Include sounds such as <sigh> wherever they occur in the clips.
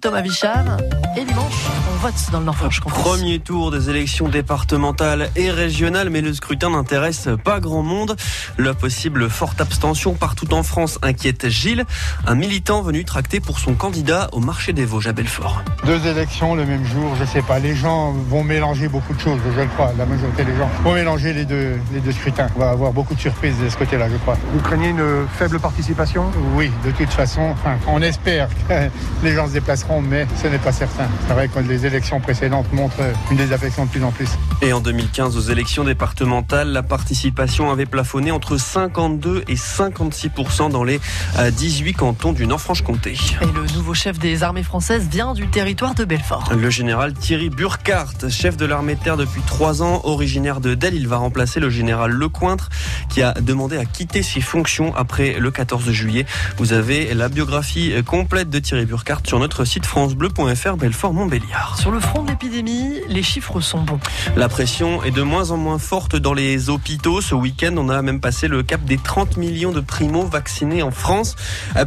Thomas Vichard. Et dimanche, on vote dans le Nord-Franche-Comté. Premier tour des élections départementales et régionales, mais le scrutin n'intéresse pas grand monde. La possible forte abstention partout en France inquiète Gilles, un militant venu tracter pour son candidat au marché des Vosges à Belfort. Deux élections le même jour, je sais pas. Les gens vont mélanger beaucoup de choses, je le crois. La majorité des gens vont mélanger les deux, les deux scrutins. On va avoir beaucoup de surprises de ce côté-là, je crois. Vous craignez une faible participation? Oui, de toute façon, enfin, on espère que <laughs> les gens se déplaceront mais ce n'est pas certain. C'est vrai que les élections précédentes montrent une désaffection de plus en plus. Et en 2015, aux élections départementales, la participation avait plafonné entre 52 et 56% dans les 18 cantons du Nord-Franche-Comté. Et le nouveau chef des armées françaises vient du territoire de Belfort. Le général Thierry Burkhardt, chef de l'armée de terre depuis trois ans, originaire de Delle, il va remplacer le général Lecointre qui a demandé à quitter ses fonctions après le 14 juillet. Vous avez la biographie complète de Thierry Burkhardt sur notre site francebleu.fr Belfort-Montbéliard. Sur le front de l'épidémie, les chiffres sont bons. La pression est de moins en moins forte dans les hôpitaux. Ce week-end, on a même passé le cap des 30 millions de primo-vaccinés en France.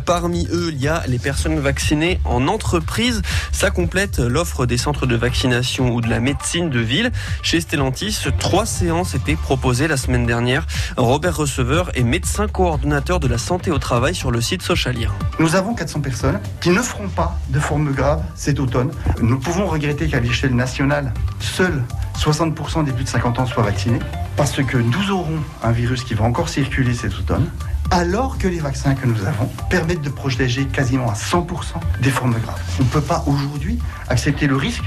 Parmi eux, il y a les personnes vaccinées en entreprise. Ça complète l'offre des centres de vaccination ou de la médecine de ville. Chez Stellantis, trois séances étaient proposées la semaine dernière. Robert Receveur est médecin coordonnateur de la santé au travail sur le site Socialien. Nous avons 400 personnes qui ne feront pas de forme grave cet automne. Nous pouvons regretter qu'à l'échelle nationale, seuls 60% des plus de 50 ans soient vaccinés, parce que nous aurons un virus qui va encore circuler cet automne, alors que les vaccins que nous avons permettent de protéger quasiment à 100% des formes graves. On ne peut pas aujourd'hui accepter le risque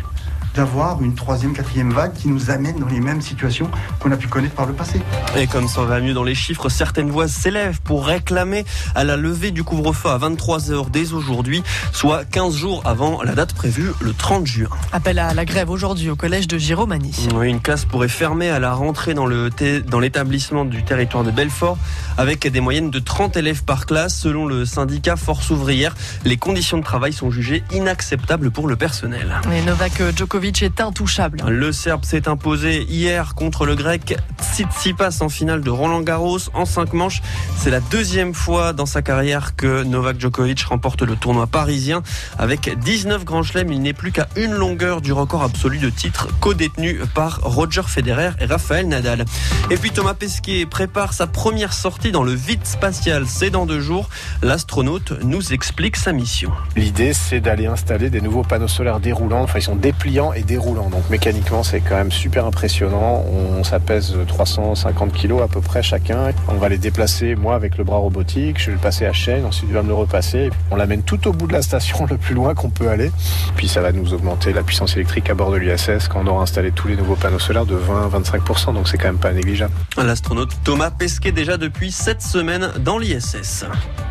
d'avoir une troisième, quatrième vague qui nous amène dans les mêmes situations qu'on a pu connaître par le passé. Et comme ça va mieux dans les chiffres, certaines voix s'élèvent pour réclamer à la levée du couvre-feu à 23h dès aujourd'hui, soit 15 jours avant la date prévue le 30 juin. Appel à la grève aujourd'hui au collège de Giromanie. Oui, une classe pourrait fermer à la rentrée dans le dans l'établissement du territoire de Belfort avec des moyennes de 30 élèves par classe selon le syndicat Force ouvrière. Les conditions de travail sont jugées inacceptables pour le personnel. Et Novak Djokovic est intouchable. Le Serbe s'est imposé hier contre le Grec Tsitsipas en finale de Roland Garros en 5 manches. C'est la deuxième fois dans sa carrière que Novak Djokovic remporte le tournoi parisien. Avec 19 grands chelems, il n'est plus qu'à une longueur du record absolu de titres co-détenu par Roger Federer et Rafael Nadal. Et puis Thomas Pesquet prépare sa première sortie dans le vide spatial. C'est dans deux jours. L'astronaute nous explique sa mission. L'idée, c'est d'aller installer des nouveaux panneaux solaires déroulants. Enfin, ils sont dépliants et déroulant. Donc mécaniquement, c'est quand même super impressionnant. On, ça pèse 350 kilos à peu près chacun. On va les déplacer, moi, avec le bras robotique. Je vais le passer à chaîne, ensuite il va me le repasser. On l'amène tout au bout de la station, <laughs> le plus loin qu'on peut aller. Puis ça va nous augmenter la puissance électrique à bord de l'ISS quand on aura installé tous les nouveaux panneaux solaires de 20 25%. Donc c'est quand même pas négligeable. L'astronaute Thomas Pesquet déjà depuis 7 semaines dans l'ISS.